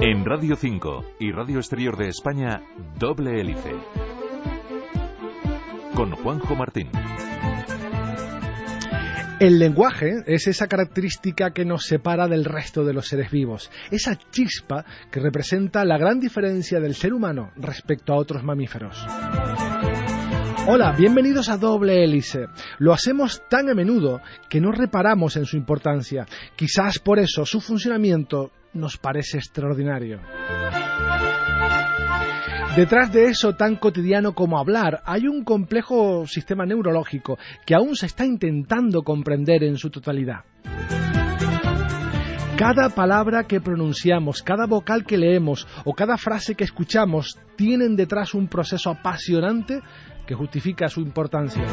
En Radio 5 y Radio Exterior de España, Doble Hélice. Con Juanjo Martín. El lenguaje es esa característica que nos separa del resto de los seres vivos, esa chispa que representa la gran diferencia del ser humano respecto a otros mamíferos. Hola, bienvenidos a Doble Hélice. Lo hacemos tan a menudo que no reparamos en su importancia. Quizás por eso su funcionamiento nos parece extraordinario. Detrás de eso tan cotidiano como hablar hay un complejo sistema neurológico que aún se está intentando comprender en su totalidad. Cada palabra que pronunciamos, cada vocal que leemos o cada frase que escuchamos tienen detrás un proceso apasionante que justifica su importancia.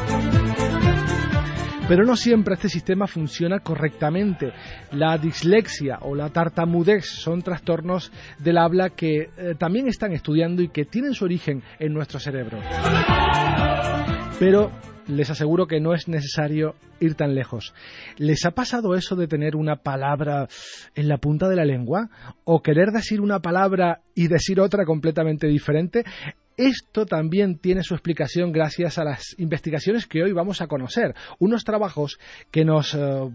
Pero no siempre este sistema funciona correctamente. La dislexia o la tartamudez son trastornos del habla que eh, también están estudiando y que tienen su origen en nuestro cerebro. Pero les aseguro que no es necesario ir tan lejos. ¿Les ha pasado eso de tener una palabra en la punta de la lengua? ¿O querer decir una palabra y decir otra completamente diferente? Esto también tiene su explicación gracias a las investigaciones que hoy vamos a conocer, unos trabajos que nos eh,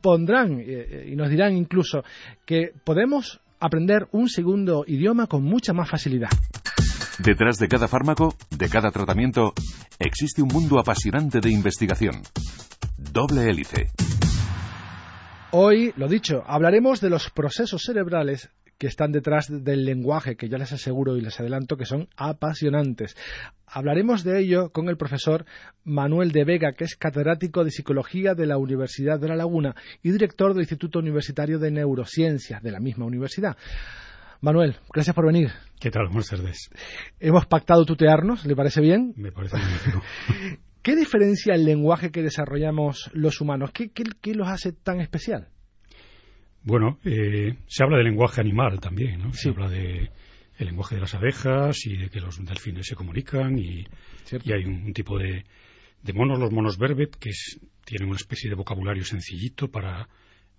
pondrán eh, y nos dirán incluso que podemos aprender un segundo idioma con mucha más facilidad. Detrás de cada fármaco, de cada tratamiento, existe un mundo apasionante de investigación. Doble hélice. Hoy, lo dicho, hablaremos de los procesos cerebrales que están detrás del lenguaje, que ya les aseguro y les adelanto que son apasionantes. Hablaremos de ello con el profesor Manuel de Vega, que es catedrático de Psicología de la Universidad de La Laguna y director del Instituto Universitario de Neurociencias de la misma universidad. Manuel, gracias por venir. ¿Qué tal? Buenas tardes. Hemos pactado tutearnos, ¿le parece bien? Me parece bien. ¿Qué diferencia el lenguaje que desarrollamos los humanos? ¿Qué, qué, qué los hace tan especial? Bueno, eh, se habla de lenguaje animal también, ¿no? Se habla de el lenguaje de las abejas y de que los delfines se comunican y, y hay un, tipo de, de, monos, los monos verbet, que es, tienen una especie de vocabulario sencillito para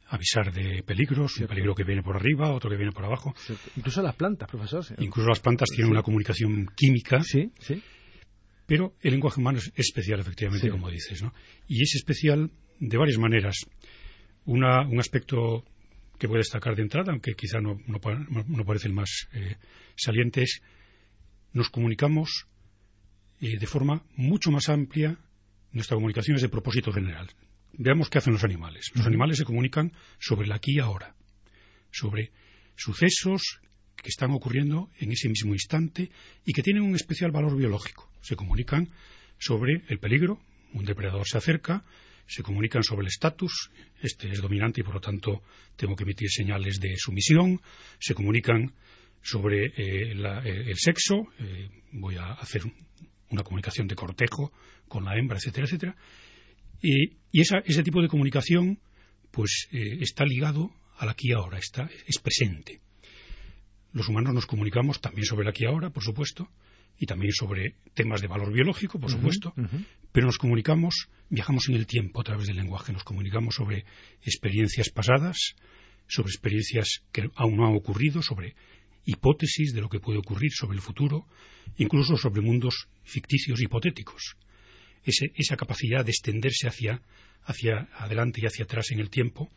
avisar de peligros, un peligro que viene por arriba, otro que viene por abajo. Incluso las plantas, profesor. Incluso las plantas tienen una comunicación química. Sí, sí. Pero el lenguaje humano es especial, efectivamente, como dices, ¿no? Y es especial de varias maneras. Una, un aspecto que voy a destacar de entrada, aunque quizá no, no, parece el más eh, saliente, es nos comunicamos eh, de forma mucho más amplia. Nuestra comunicación es de propósito general. Veamos qué hacen los animales. Los animales se comunican sobre el aquí y ahora, sobre sucesos que están ocurriendo en ese mismo instante y que tienen un especial valor biológico. Se comunican sobre el peligro, un depredador se acerca, se comunican sobre el estatus, este es dominante y por lo tanto tengo que emitir señales de sumisión, se comunican sobre eh, eh, el sexo, eh, voy a hacer una comunicación de cortejo con la hembra, etcétera, etcétera. Y, ese tipo de comunicación pues está ligado al aquí y ahora, está, es presente. Los humanos nos comunicamos también sobre el aquí y ahora, por supuesto, y también sobre temas de valor biológico, por supuesto, pero nos comunicamos, viajamos en el tiempo a través del lenguaje, nos comunicamos sobre experiencias pasadas, sobre experiencias que aún no han ocurrido, sobre hipótesis de lo que puede ocurrir sobre el futuro, incluso sobre mundos ficticios hipotéticos. esa capacidad de extenderse hacia, hacia adelante y hacia atrás en el tiempo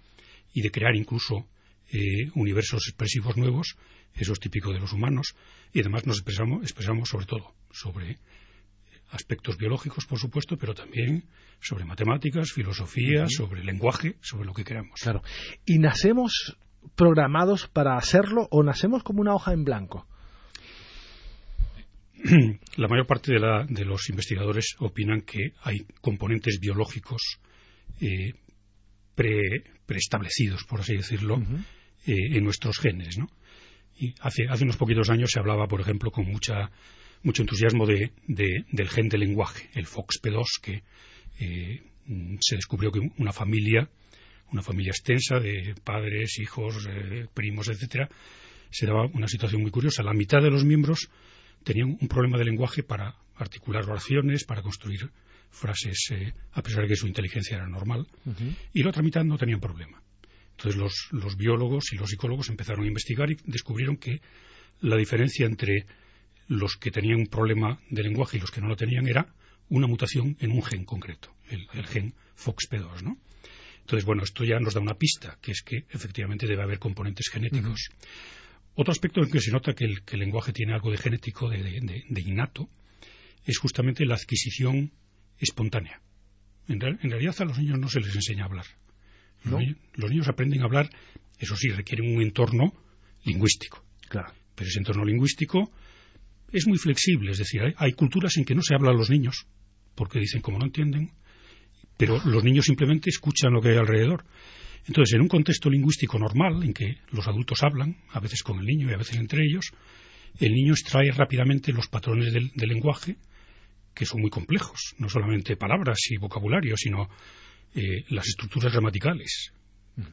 y de crear incluso eh, universos expresivos nuevos, eso es típico de los humanos, y además nos expresamos, expresamos sobre todo sobre aspectos biológicos, por supuesto, pero también sobre matemáticas, filosofía, sobre lenguaje, sobre lo que queramos. Claro. ¿Y nacemos programados para hacerlo o nacemos como una hoja en blanco? La mayor parte de, los investigadores opinan que hay componentes biológicos eh, preestablecidos, por así decirlo, eh, en nuestros genes, ¿no? Y hace, hace unos poquitos años se hablaba, por ejemplo, con mucha, mucho entusiasmo de, del gen del lenguaje, el FOXP2, que eh, se descubrió que una familia, una familia extensa de padres, hijos, eh, primos, etcétera, se daba una situación muy curiosa. La mitad de los miembros tenían un problema de lenguaje para articular oraciones, para construir frases, a pesar de que su inteligencia era normal, y la otra mitad no tenían problema Entonces los, los biólogos y los psicólogos empezaron a investigar y descubrieron que la diferencia entre los que tenían un problema de lenguaje y los que no lo tenían era una mutación en un gen concreto, el, gen FOXP2, ¿no? Entonces, bueno, esto ya nos da una pista, que es que efectivamente debe haber componentes genéticos. Otro aspecto en que se nota que el, lenguaje tiene algo de genético, de, innato, es justamente la adquisición espontánea. En, realidad a los niños no se les enseña a hablar. Los, niños, aprenden a hablar, eso sí, requieren un entorno lingüístico. Claro. Pero ese entorno lingüístico es muy flexible, es decir, hay, culturas en que no se habla a los niños, porque dicen como no entienden, pero los niños simplemente escuchan lo que hay alrededor. Entonces, en un contexto lingüístico normal, en que los adultos hablan, a veces con el niño y a veces entre ellos, el niño extrae rápidamente los patrones del, lenguaje, que son muy complejos, no solamente palabras y vocabulario, sino eh, las estructuras gramaticales.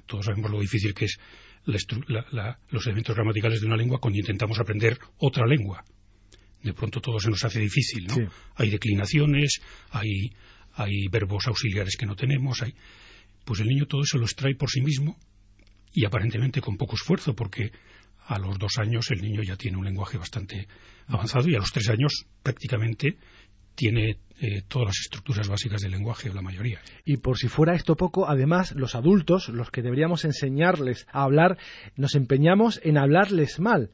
Todos sabemos lo difícil que es los elementos gramaticales de una lengua cuando intentamos aprender otra lengua de pronto todo se nos hace difícil, ¿no? Hay declinaciones, hay, hay verbos auxiliares que no tenemos, hay... pues el niño todo eso lo extrae por sí mismo y aparentemente con poco esfuerzo, porque a los dos años el niño ya tiene un lenguaje bastante avanzado y a los tres años prácticamente tiene eh, todas las estructuras básicas del lenguaje, o la mayoría. Y por si fuera esto poco, además, los adultos, los que deberíamos enseñarles a hablar, nos empeñamos en hablarles mal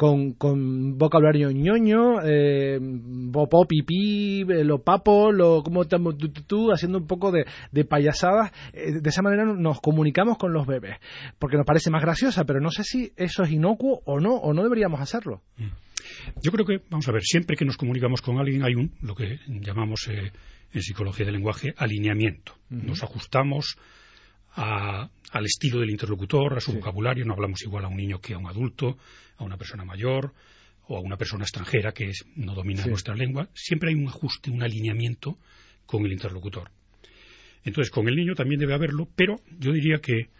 con, con vocabulario ñoño, eh, pipí, eh, lo papo, lo como tú, tú, haciendo un poco de, de payasadas. Eh, de esa manera nos comunicamos con los bebés, porque nos parece más graciosa, pero no sé si eso es inocuo o no, o no deberíamos hacerlo. Mm. Yo creo que, vamos a ver, siempre que nos comunicamos con alguien hay un, lo que llamamos eh, en psicología del lenguaje, alineamiento. Nos ajustamos al estilo del interlocutor, a su vocabulario. No hablamos igual a un niño que a un adulto, a una persona mayor o a una persona extranjera que no domina nuestra lengua. Siempre hay un ajuste, un alineamiento con el interlocutor. Entonces, con el niño también debe haberlo, pero yo diría que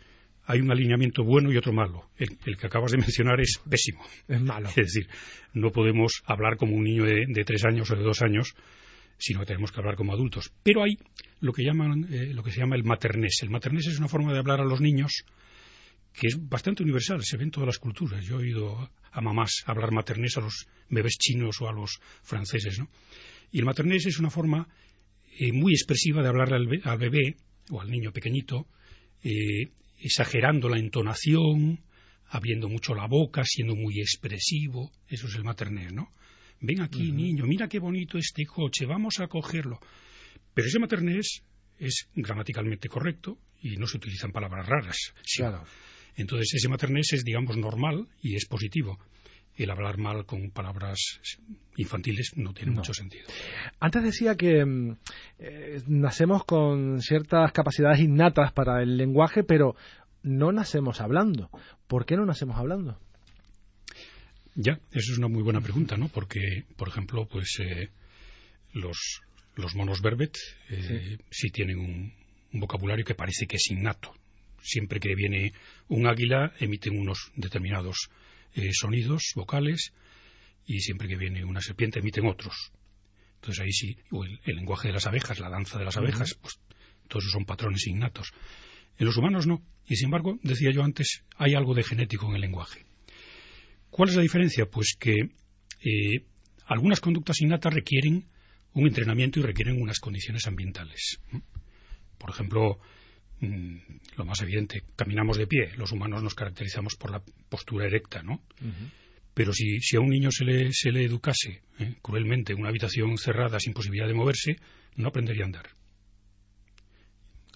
hay un alineamiento bueno y otro malo. El, que acabas de mencionar es pésimo. Es malo. Es decir, no podemos hablar como un niño de, de tres años o de dos años sino que tenemos que hablar como adultos. Pero hay lo que, llaman, eh, lo que se llama el maternés. El maternés es una forma de hablar a los niños que es bastante universal, se ve en todas las culturas. Yo he oído a mamás hablar maternés a los bebés chinos o a los franceses, ¿no? Y el maternés es una forma eh, muy expresiva de hablarle al, bebé o al niño pequeñito, eh, exagerando la entonación, abriendo mucho la boca, siendo muy expresivo. Eso es el maternés, ¿no? ven aquí, niño, mira qué bonito este coche, vamos a cogerlo. Pero ese maternés es gramaticalmente correcto y no se utilizan palabras raras. Claro. Entonces, ese maternés es, digamos, normal y es positivo. El hablar mal con palabras infantiles no tiene mucho sentido. Antes decía que mm, eh, nacemos con ciertas capacidades innatas para el lenguaje, pero no nacemos hablando. ¿Por qué no nacemos hablando? Ya, eso es una muy buena pregunta, ¿no? Porque, por ejemplo, pues eh, los, los monos verbet eh, sí. tienen un, vocabulario que parece que es innato. Siempre que viene un águila emiten unos determinados eh, sonidos vocales y siempre que viene una serpiente emiten otros. Entonces ahí sí, o el, lenguaje de las abejas, la danza de las abejas, pues todos esos son patrones innatos. En los humanos no. Y sin embargo, decía yo antes, hay algo de genético en el lenguaje. ¿Cuál es la diferencia? Pues que eh, algunas conductas innatas requieren un entrenamiento y requieren unas condiciones ambientales. Por ejemplo, mm, lo más evidente, caminamos de pie. Los humanos nos caracterizamos por la postura erecta, ¿no? Pero si, a un niño se le, se le educase ¿eh? cruelmente en una habitación cerrada sin posibilidad de moverse, no aprendería a andar.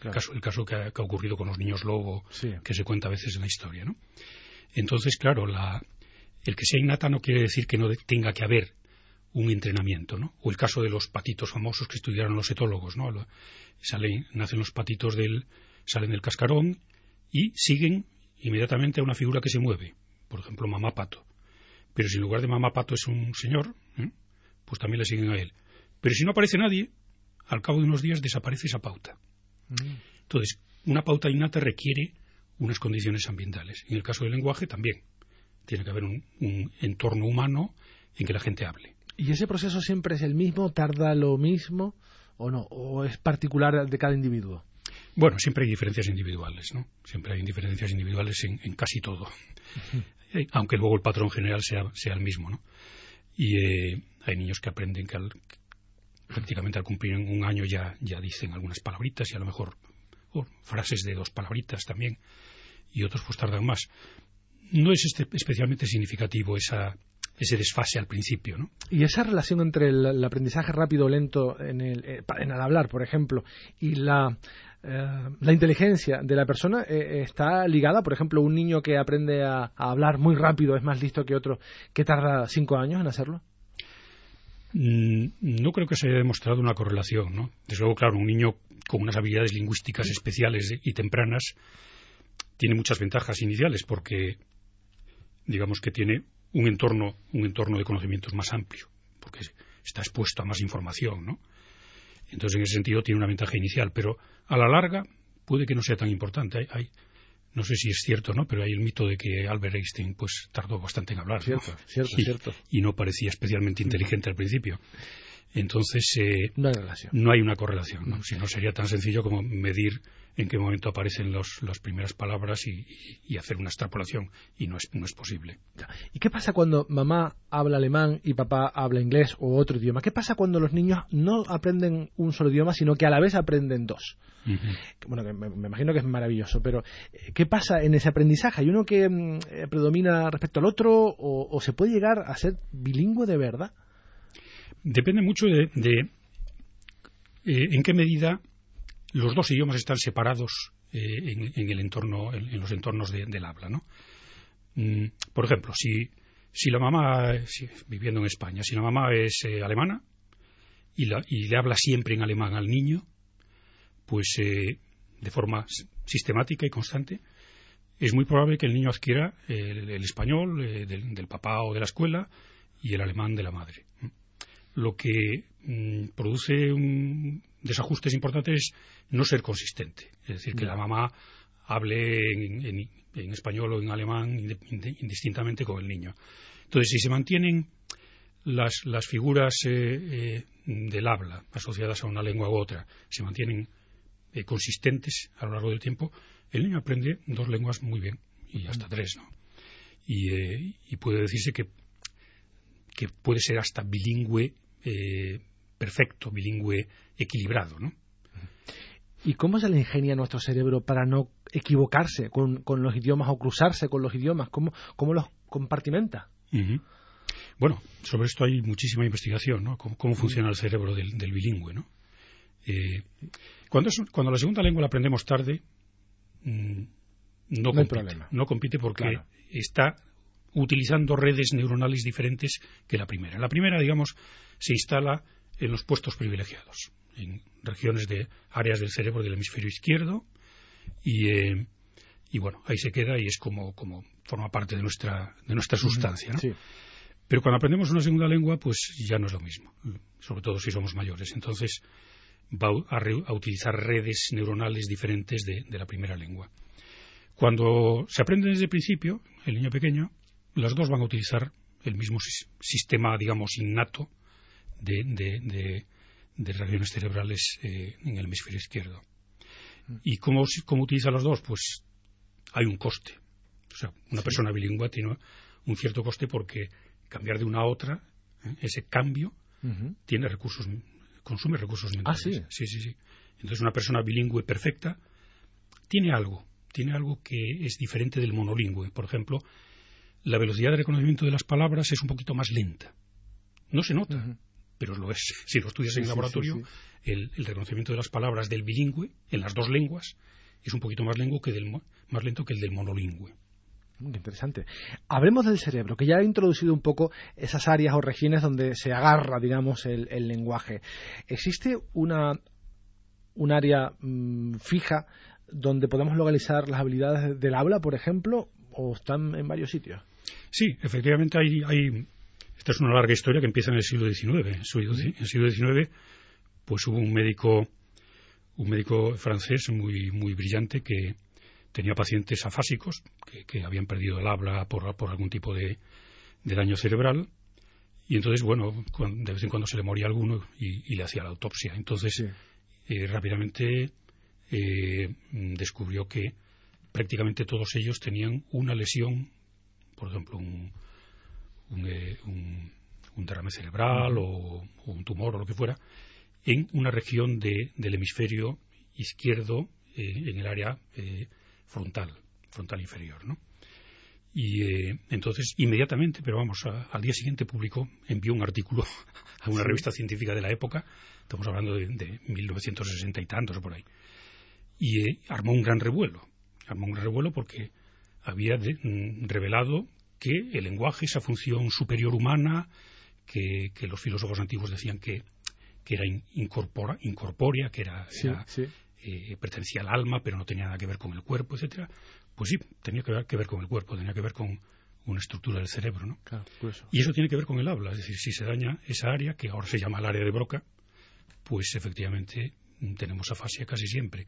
El caso, el caso que, ha, ocurrido con los niños lobo, que se cuenta a veces en la historia, ¿no? Entonces, claro, la, el que sea innata no quiere decir que no tenga que haber un entrenamiento, ¿no? O el caso de los patitos famosos que estudiaron los etólogos, ¿no? Salen, nacen los patitos del, salen del cascarón y siguen inmediatamente a una figura que se mueve, por ejemplo, mamá pato. Pero si en lugar de mamá pato es un señor, ¿eh? pues también le siguen a él. Pero si no aparece nadie, al cabo de unos días desaparece esa pauta. Mm. Entonces, una pauta innata requiere unas condiciones ambientales. En el caso del lenguaje también. Tiene que haber un, entorno humano en que la gente hable. ¿Y ese proceso siempre es el mismo? ¿Tarda lo mismo? ¿O no? ¿O es particular de cada individuo? Bueno, siempre hay diferencias individuales, ¿no? Siempre hay diferencias individuales en, casi todo, eh, aunque luego el patrón general sea, sea el mismo, ¿no? Y eh, hay niños que aprenden que prácticamente al cumplir un año ya, ya dicen algunas palabritas y a lo mejor frases de dos palabritas también, y otros pues tardan más. No es este, especialmente significativo esa, ese desfase al principio. ¿no? Y esa relación entre el, aprendizaje rápido o lento en el, eh, en el hablar, por ejemplo, y la, eh, la inteligencia de la persona eh, está ligada, por ejemplo, un niño que aprende a, hablar muy rápido es más listo que otro que tarda cinco años en hacerlo. Mm, no creo que se haya demostrado una correlación, ¿no? Desde luego, claro, un niño con unas habilidades lingüísticas especiales y tempranas tiene muchas ventajas iniciales porque, digamos que tiene un entorno, un entorno de conocimientos más amplio, porque está expuesto a más información, ¿no? Entonces, en ese sentido, tiene una ventaja inicial, pero a la larga puede que no sea tan importante. Hay, no sé si es cierto, ¿no? Pero hay el mito de que Albert Einstein, pues, tardó bastante en hablar, cierto, Cierto, cierto. Y no parecía especialmente inteligente al principio. Entonces, eh, no hay relación. No hay una correlación, ¿no? Si no sería tan sencillo como medir en qué momento aparecen los, las primeras palabras y, hacer una extrapolación, y no es, no es posible. ¿Y qué pasa cuando mamá habla alemán y papá habla inglés o otro idioma? ¿Qué pasa cuando los niños no aprenden un solo idioma, sino que a la vez aprenden dos? Bueno, me, imagino que es maravilloso, pero eh, ¿qué pasa en ese aprendizaje? ¿Hay uno que mm, eh, predomina respecto al otro o, se puede llegar a ser bilingüe de verdad? Depende mucho de, eh, en qué medida los dos idiomas están separados eh, en, el entorno, en, los entornos del habla, ¿no? Mm, por ejemplo, si, si la mamá, viviendo en España, si la mamá es eh, alemana y, le habla siempre en alemán al niño, pues de forma sistemática y constante, es muy probable que el niño adquiera el, español del, del, papá o de la escuela y el alemán de la madre lo que mm, produce un desajustes importantes es no ser consistente. Es decir, que la mamá hable en, español o en alemán indistintamente con el niño. Entonces, si se mantienen las, las figuras eh, eh, del habla asociadas a una lengua u otra, se mantienen eh, consistentes a lo largo del tiempo, el niño aprende dos lenguas muy bien, y hasta tres, ¿no? Y, y puede decirse que, que puede ser hasta bilingüe eh, perfecto, bilingüe, equilibrado, ¿no? ¿Y cómo se le ingenia nuestro cerebro para no equivocarse con, los idiomas o cruzarse con los idiomas? ¿Cómo, cómo los compartimenta? Bueno, sobre esto hay muchísima investigación, ¿no? Cómo, funciona el cerebro del, bilingüe, ¿no? Eh, cuando, cuando la segunda lengua la aprendemos tarde, mm, no, compite, no compite porque está utilizando redes neuronales diferentes que la primera. La primera, digamos, se instala en los puestos privilegiados, en regiones de áreas del cerebro del hemisferio izquierdo y, eh, bueno, ahí se queda y es como, como forma parte de nuestra, de nuestra sustancia. Pero cuando aprendemos una segunda lengua, pues ya no es lo mismo, sobre todo si somos mayores. Entonces va a, utilizar redes neuronales diferentes de, de la primera lengua. Cuando se aprende desde el principio, el niño pequeño, las dos van a utilizar el mismo sistema, digamos, innato de, regiones cerebrales eh, en el hemisferio izquierdo. ¿Y cómo, cómo utiliza los dos? Pues hay un coste. O sea, una persona bilingüe tiene un cierto coste porque cambiar de una a otra, ¿eh? ese cambio, tiene recursos, consume recursos mentales. Ah, sí. Sí, sí, sí. Entonces, una persona bilingüe perfecta tiene algo, tiene algo que es diferente del monolingüe. Por ejemplo, la velocidad de reconocimiento de las palabras es un poquito más lenta. No se nota, pero lo es. Si lo estudias en el laboratorio, el, reconocimiento de las palabras del bilingüe en las dos lenguas es un poquito más, lento que, del, más lento que el del monolingüe. Muy interesante. Hablemos del cerebro, que ya ha introducido un poco esas áreas o regiones donde se agarra, digamos, el, lenguaje. ¿Existe una, un área mm, fija donde podemos localizar las habilidades del habla, por ejemplo, o están en varios sitios? Sí, efectivamente hay, hay, Esta es una larga historia que empieza en el siglo XIX. En el siglo XIX, pues hubo un médico, un médico francés muy, muy brillante que tenía pacientes afásicos que, habían perdido el habla por, por algún tipo de, daño cerebral. Y entonces, bueno, de vez en cuando se le moría alguno y, le hacía la autopsia. Entonces, eh, rápidamente eh, descubrió que prácticamente todos ellos tenían una lesión, por ejemplo, un, un, eh, derrame cerebral o, un tumor o lo que fuera, en una región del hemisferio izquierdo eh, en el área frontal, frontal inferior, ¿no? Y eh, entonces, inmediatamente, pero vamos, al día siguiente publicó, envió un artículo a una revista científica de la época, estamos hablando de, 1960 y tantos o por ahí, y eh, armó un gran revuelo. Armó un gran revuelo porque había mm, revelado que el lenguaje, esa función superior humana, que, los filósofos antiguos decían que, que era incorpórea, que era, eh, pertenecía al alma, pero no tenía nada que ver con el cuerpo, etcétera, pues sí, tenía que ver, que ver con el cuerpo, tenía que ver con una estructura del cerebro, ¿no? Y eso tiene que ver con el habla, es decir, si se daña esa área, que ahora se llama el área de Broca, pues efectivamente tenemos afasia casi siempre.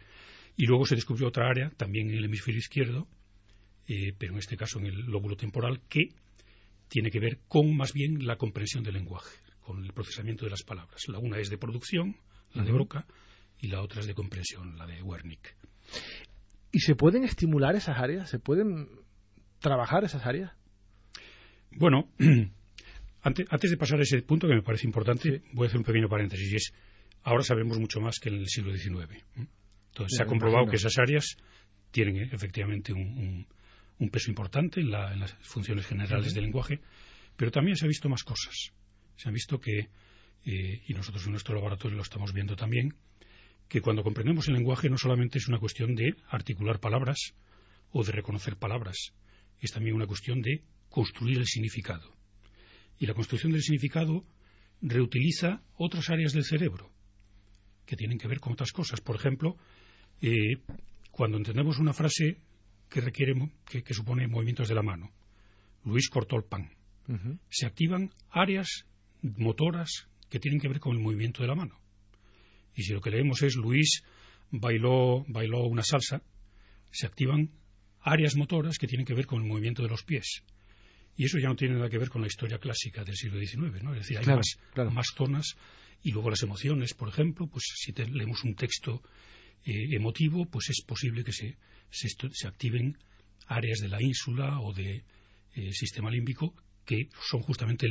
Y luego se descubrió otra área, también en el hemisferio izquierdo, eh, pero en este caso en el lóbulo temporal, que tiene que ver con más bien la comprensión del lenguaje, con el procesamiento de las palabras. La una es de producción, la de Broca, y la otra es de comprensión, la de Wernicke. ¿Y se pueden estimular esas áreas? ¿Se pueden trabajar esas áreas? Bueno, antes, de pasar a ese punto que me parece importante, voy a hacer un pequeño paréntesis. Y es, ahora sabemos mucho más que en el siglo XIX. Entonces, se ha comprobado que esas áreas tienen eh, efectivamente un, peso importante en, las funciones generales del lenguaje, pero también se ha visto más cosas. Se ha visto que, eh, y nosotros en nuestro laboratorio lo estamos viendo también, que cuando comprendemos el lenguaje no solamente es una cuestión de articular palabras o de reconocer palabras, es también una cuestión de construir el significado. Y la construcción del significado reutiliza otras áreas del cerebro que tienen que ver con otras cosas. Por ejemplo, eh, cuando entendemos una frase que requiere que, supone movimientos de la mano, Luis cortó el pan. Se activan áreas motoras que tienen que ver con el movimiento de la mano. Y si lo que leemos es Luis bailó, bailó una salsa, se activan áreas motoras que tienen que ver con el movimiento de los pies. Y eso ya no tiene nada que ver con la historia clásica del siglo XIX, ¿no? Es decir, hay más, zonas y luego las emociones, por ejemplo, pues si leemos un texto eh, emotivo, pues es posible que se, se, activen áreas de la ínsula o del de, eh, sistema límbico que son justamente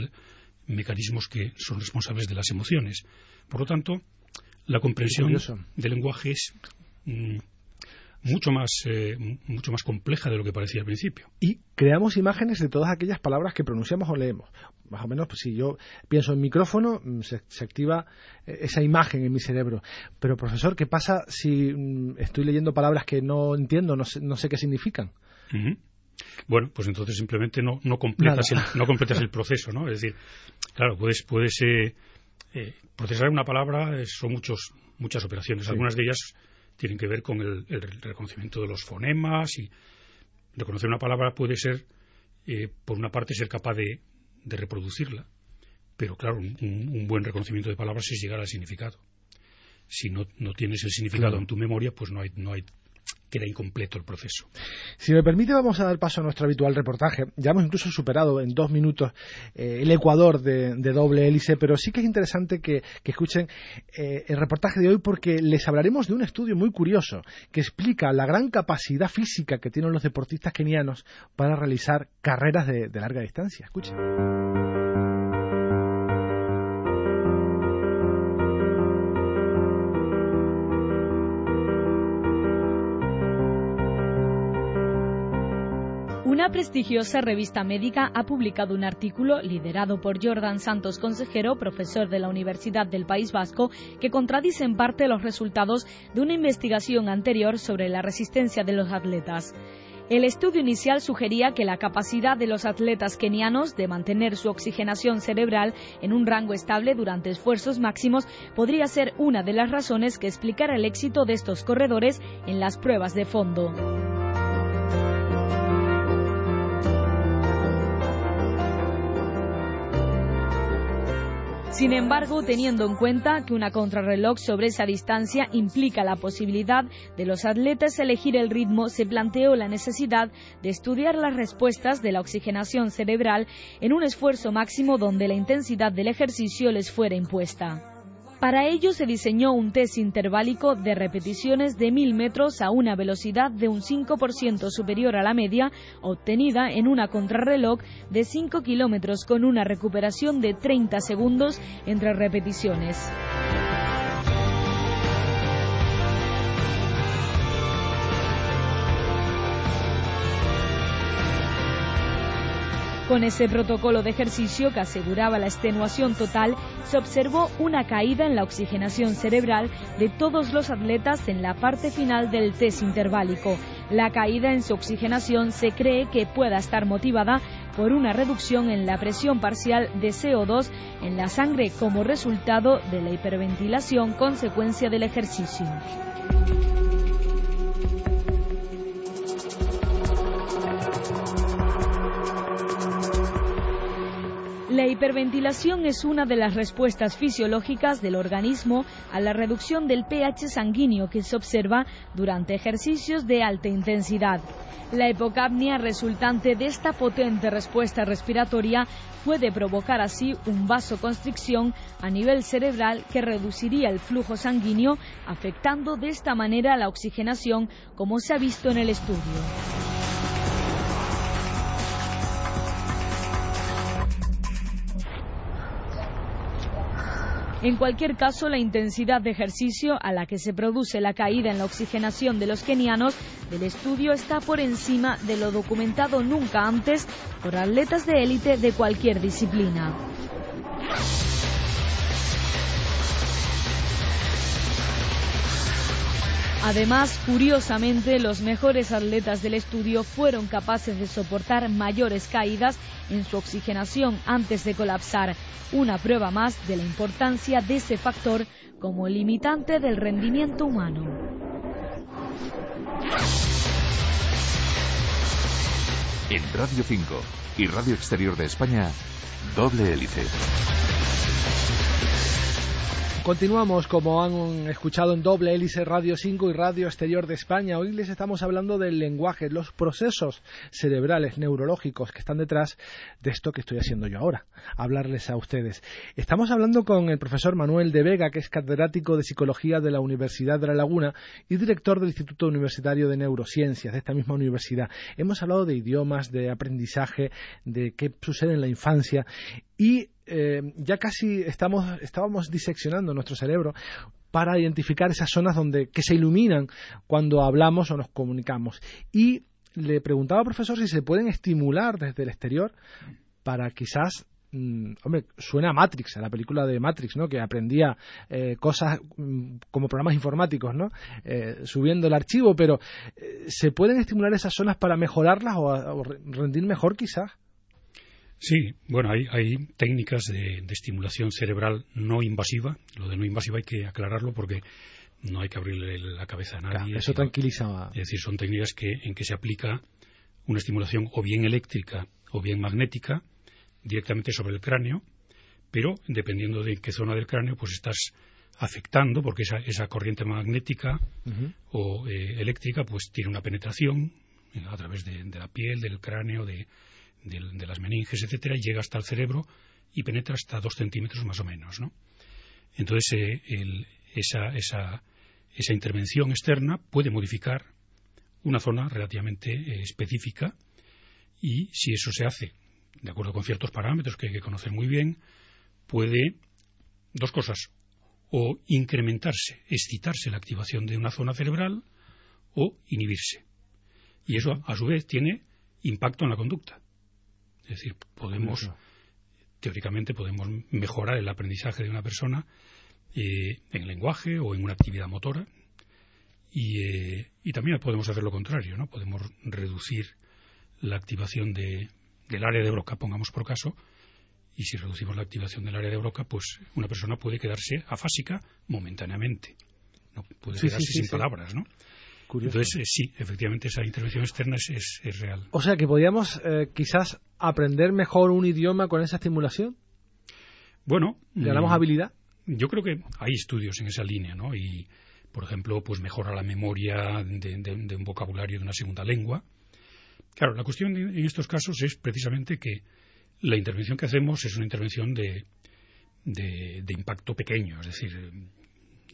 mecanismos que son responsables de las emociones. Por lo tanto, la comprensión del lenguaje es mm, mucho más eh, mucho más compleja de lo que parecía al principio. Y creamos imágenes de todas aquellas palabras que pronunciamos o leemos. Más o menos, pues, si yo pienso en micrófono, mm, se, activa eh, esa imagen en mi cerebro. Pero, profesor, ¿qué pasa si mm, estoy leyendo palabras que no entiendo, no sé, qué significan? Bueno, pues entonces simplemente no, no, completas, el, no completas el proceso, ¿no? Es decir, claro, puedes, puedes eh, eh, procesar una palabra son muchos, muchas operaciones. Algunas de ellas tienen que ver con el, reconocimiento de los fonemas y reconocer una palabra puede ser, eh, por una parte, ser capaz de, reproducirla, pero claro, un, buen reconocimiento de palabras es llegar al significado. Si no, no tienes el significado en tu memoria, pues no hay, no hay queda incompleto el proceso. Si me permite, vamos a dar paso a nuestro habitual reportaje. Ya hemos incluso superado en dos minutos eh, el Ecuador de, doble hélice, pero sí que es interesante que, escuchen eh, el reportaje de hoy porque les hablaremos de un estudio muy curioso que explica la gran capacidad física que tienen los deportistas kenianos para realizar carreras de, de larga distancia. Escuchen. Una prestigiosa revista médica ha publicado un artículo liderado por Jordan Santos, consejero, profesor de la Universidad del País Vasco, que contradice en parte los resultados de una investigación anterior sobre la resistencia de los atletas. El estudio inicial sugería que la capacidad de los atletas kenianos de mantener su oxigenación cerebral en un rango estable durante esfuerzos máximos podría ser una de las razones que explicara el éxito de estos corredores en las pruebas de fondo. Sin embargo, teniendo en cuenta que una contrarreloj sobre esa distancia implica la posibilidad de los atletas elegir el ritmo, se planteó la necesidad de estudiar las respuestas de la oxigenación cerebral en un esfuerzo máximo donde la intensidad del ejercicio les fuera impuesta. Para ello se diseñó un test interválico de repeticiones de 1000 metros a una velocidad de un 5% superior a la media, obtenida en una contrarreloj de 5 kilómetros con una recuperación de 30 segundos entre repeticiones. Con ese protocolo de ejercicio que aseguraba la extenuación total, se observó una caída en la oxigenación cerebral de todos los atletas en la parte final del test interválico. La caída en su oxigenación se cree que pueda estar motivada por una reducción en la presión parcial de CO2 en la sangre como resultado de la hiperventilación consecuencia del ejercicio. La hiperventilación es una de las respuestas fisiológicas del organismo a la reducción del pH sanguíneo que se observa durante ejercicios de alta intensidad. La hipocapnia resultante de esta potente respuesta respiratoria puede provocar así un vasoconstricción a nivel cerebral que reduciría el flujo sanguíneo, afectando de esta manera la oxigenación, como se ha visto en el estudio. En cualquier caso, la intensidad de ejercicio a la que se produce la caída en la oxigenación de los kenianos del estudio está por encima de lo documentado nunca antes por atletas de élite de cualquier disciplina. Además, curiosamente, los mejores atletas del estudio fueron capaces de soportar mayores caídas en su oxigenación antes de colapsar, una prueba más de la importancia de ese factor como limitante del rendimiento humano. En Radio 5 y Radio Exterior de España, doble hélice. Continuamos, como han escuchado en doble hélice Radio 5 y Radio Exterior de España. Hoy les estamos hablando del lenguaje, los procesos cerebrales, neurológicos que están detrás de esto que estoy haciendo yo ahora, hablarles a ustedes. Estamos hablando con el profesor Manuel de Vega, que es catedrático de Psicología de la Universidad de La Laguna y director del Instituto Universitario de Neurociencias de esta misma universidad. Hemos hablado de idiomas, de aprendizaje, de qué sucede en la infancia y eh, ya casi estamos, estábamos diseccionando nuestro cerebro para identificar esas zonas donde, que se iluminan cuando hablamos o nos comunicamos. Y le preguntaba al profesor si se pueden estimular desde el exterior para quizás mm, hombre, suena a Matrix, a la película de Matrix, ¿no? Que aprendía eh, cosas mm, como programas informáticos, ¿no? Eh, subiendo el archivo, pero ¿se pueden estimular esas zonas para mejorarlas o rendir mejor quizás? Sí, bueno, hay, técnicas de, estimulación cerebral no invasiva. Lo de no invasiva hay que aclararlo porque no hay que abrirle la cabeza a nadie. eso tranquiliza. Es decir, son técnicas que, en que se aplica una estimulación o bien eléctrica o bien magnética directamente sobre el cráneo, pero dependiendo de qué zona del cráneo, pues estás afectando, porque esa, esa corriente magnética o eh, eléctrica pues tiene una penetración a través de la piel, del cráneo, de, de, las meninges, etcétera, llega hasta el cerebro y penetra hasta dos centímetros más o menos, ¿no? Entonces, eh, esa, esa, esa, intervención externa puede modificar una zona relativamente eh, específica y si eso se hace de acuerdo con ciertos parámetros que hay que conocer muy bien, puede dos cosas, o incrementarse, excitarse la activación de una zona cerebral o inhibirse. Y eso, a su vez, tiene impacto en la conducta. Es decir, podemos, teóricamente, podemos mejorar el aprendizaje de una persona eh, en lenguaje o en una actividad motora. Y, eh, y, también podemos hacer lo contrario, ¿no? Podemos reducir la activación de, del área de Broca, pongamos por caso, y si reducimos la activación del área de Broca, pues una persona puede quedarse afásica momentáneamente. No puede quedarse sin palabras, ¿no? Entonces, eh, sí, efectivamente, esa intervención externa es, es, real. O sea, que podríamos eh, quizás aprender mejor un idioma con esa estimulación. Bueno. ¿Le damos mm, habilidad? Yo creo que hay estudios en esa línea, ¿no? Y, por ejemplo, pues mejora la memoria de, un vocabulario de una segunda lengua. Claro, la cuestión en estos casos es precisamente que la intervención que hacemos es una intervención de, de, impacto pequeño, es decir,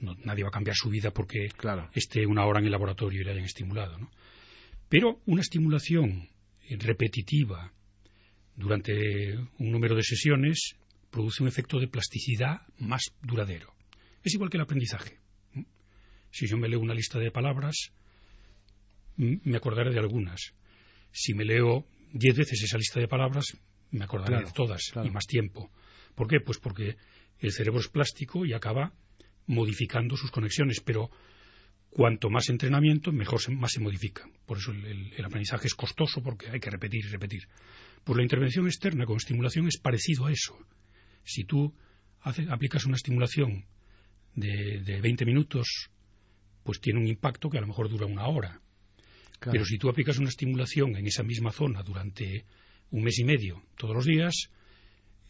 nadie va a cambiar su vida porque esté una hora en el laboratorio y le hayan estimulado. ¿no? Pero una estimulación repetitiva durante un número de sesiones produce un efecto de plasticidad más duradero. Es igual que el aprendizaje. Si yo me leo una lista de palabras, me acordaré de algunas. Si me leo diez veces esa lista de palabras, me acordaré de todas y más tiempo. ¿Por qué? Pues porque el cerebro es plástico y acaba modificando sus conexiones, pero cuanto más entrenamiento, mejor más se modifica. Por eso el, aprendizaje es costoso porque hay que repetir y repetir. Pues la intervención externa con estimulación es parecido a eso. Si tú aplicas una estimulación de, de 20 minutos, pues tiene un impacto que a lo mejor dura una hora. Pero si tú aplicas una estimulación en esa misma zona durante un mes y medio, todos los días,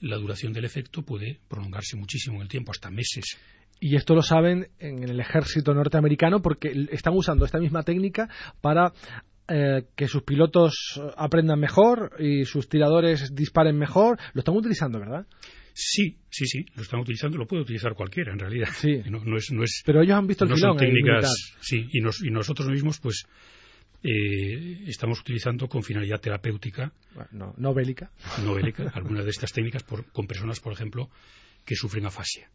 la duración del efecto puede prolongarse muchísimo en el tiempo, hasta meses. Y esto lo saben en el ejército norteamericano porque están usando esta misma técnica para eh, que sus pilotos aprendan mejor y sus tiradores disparen mejor. Lo están utilizando, ¿verdad? Sí, sí, sí, lo están utilizando, lo puede utilizar cualquiera en realidad. Sí. No, es, no es, Pero ellos han visto el no son técnicas, sí, y, y nosotros mismos, pues, eh, estamos utilizando con finalidad terapéutica. no, no bélica. No bélica, algunas de estas técnicas con personas, por ejemplo, que sufren afasia,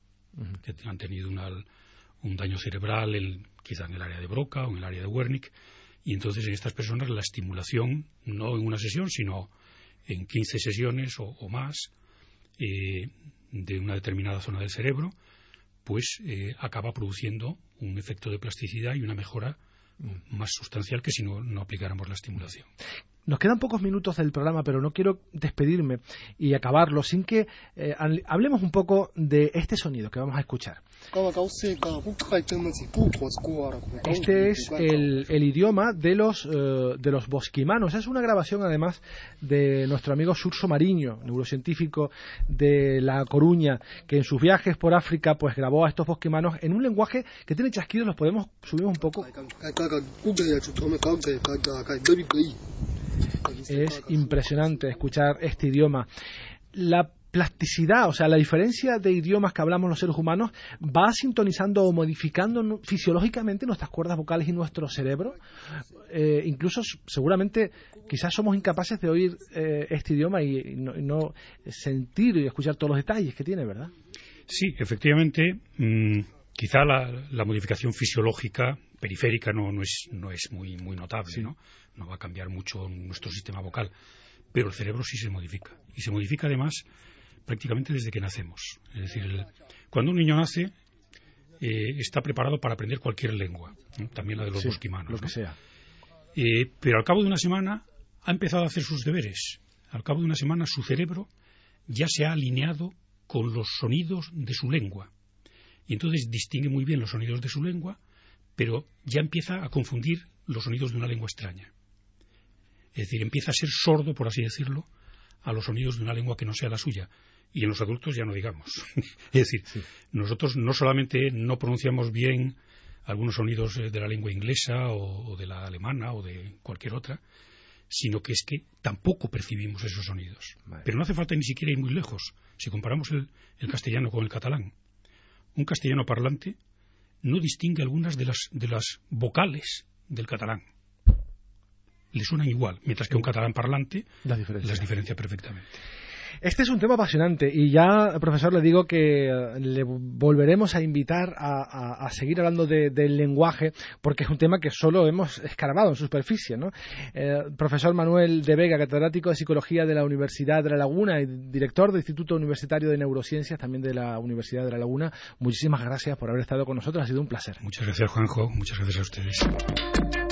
que han tenido un daño cerebral, quizá en el área de Broca o en el área de Wernicke, y entonces en estas personas la estimulación, no en una sesión, sino en 15 sesiones o, más, eh, de una determinada zona del cerebro, pues eh, acaba produciendo un efecto de plasticidad y una mejora más sustancial que si no, no aplicáramos la estimulación. Nos quedan pocos minutos del programa, pero no quiero despedirme y acabarlo sin que eh, hablemos un poco de este sonido que vamos a escuchar. Este es el, idioma de los, eh, de los bosquimanos. Es una grabación, además, de nuestro amigo Surso Mariño, neurocientífico de La Coruña, que en sus viajes por África pues grabó a estos bosquimanos en un lenguaje que tiene chasquidos. Los podemos subir un poco. Es impresionante escuchar este idioma. La plasticidad, o sea, la diferencia de idiomas que hablamos los seres humanos va sintonizando o modificando fisiológicamente nuestras cuerdas vocales y nuestro cerebro. Eh, incluso, seguramente, quizás somos incapaces de oír eh, este idioma y, no, sentir y escuchar todos los detalles que tiene, ¿verdad? Sí, efectivamente. Mm, quizá la, modificación fisiológica periférica no, no, es, no es muy, muy notable, ¿no? No va a cambiar mucho nuestro sistema vocal, pero el cerebro sí se modifica. Y se modifica además prácticamente desde que nacemos. Es decir, cuando un niño nace, eh, está preparado para aprender cualquier lengua, también la de los bosquimanos. Lo que sea. Eh, pero al cabo de una semana ha empezado a hacer sus deberes. Al cabo de una semana su cerebro ya se ha alineado con los sonidos de su lengua. Y entonces distingue muy bien los sonidos de su lengua, pero ya empieza a confundir los sonidos de una lengua extraña. Es decir, empieza a ser sordo, por así decirlo, a los sonidos de una lengua que no sea la suya. Y en los adultos ya no digamos. es decir, nosotros no solamente no pronunciamos bien algunos sonidos eh, de la lengua inglesa o, de la alemana o de cualquier otra, sino que es que tampoco percibimos esos sonidos. Pero no hace falta ni siquiera ir muy lejos. Si comparamos el castellano con el catalán, un castellano parlante no distingue algunas de las, de las vocales del catalán. Le suenan igual, mientras que un catalán parlante las diferencia perfectamente. Este es un tema apasionante y ya, profesor, le digo que eh, le volveremos a invitar a, seguir hablando del lenguaje porque es un tema que solo hemos escarbado en superficie. ¿no? Eh, profesor Manuel de Vega, catedrático de Psicología de la Universidad de La Laguna y director del Instituto Universitario de Neurociencias también de la Universidad de La Laguna, muchísimas gracias por haber estado con nosotros. Ha sido un placer. Muchas gracias, Juanjo. Muchas gracias a ustedes.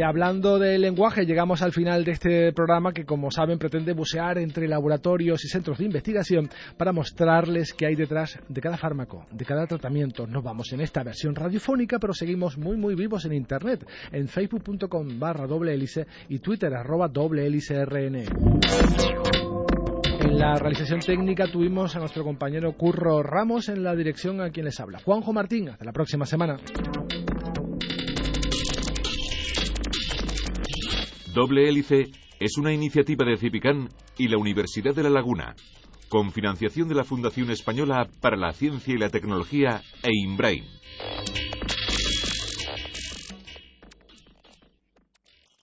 Y hablando del lenguaje, llegamos al final de este programa que, como saben, pretende bucear entre laboratorios y centros de investigación para mostrarles qué hay detrás de cada fármaco, de cada tratamiento. Nos vamos en esta versión radiofónica, pero seguimos muy, muy vivos en Internet, en facebook.com barra doble hélice y twitter arroba doble hélice rn. En la realización técnica tuvimos a nuestro compañero Curro Ramos en la dirección a quien les habla. Juanjo Martín, hasta la próxima semana. Doble Hélice es una iniciativa de Cipicán y la Universidad de La Laguna, con financiación de la Fundación Española para la Ciencia y la Tecnología e.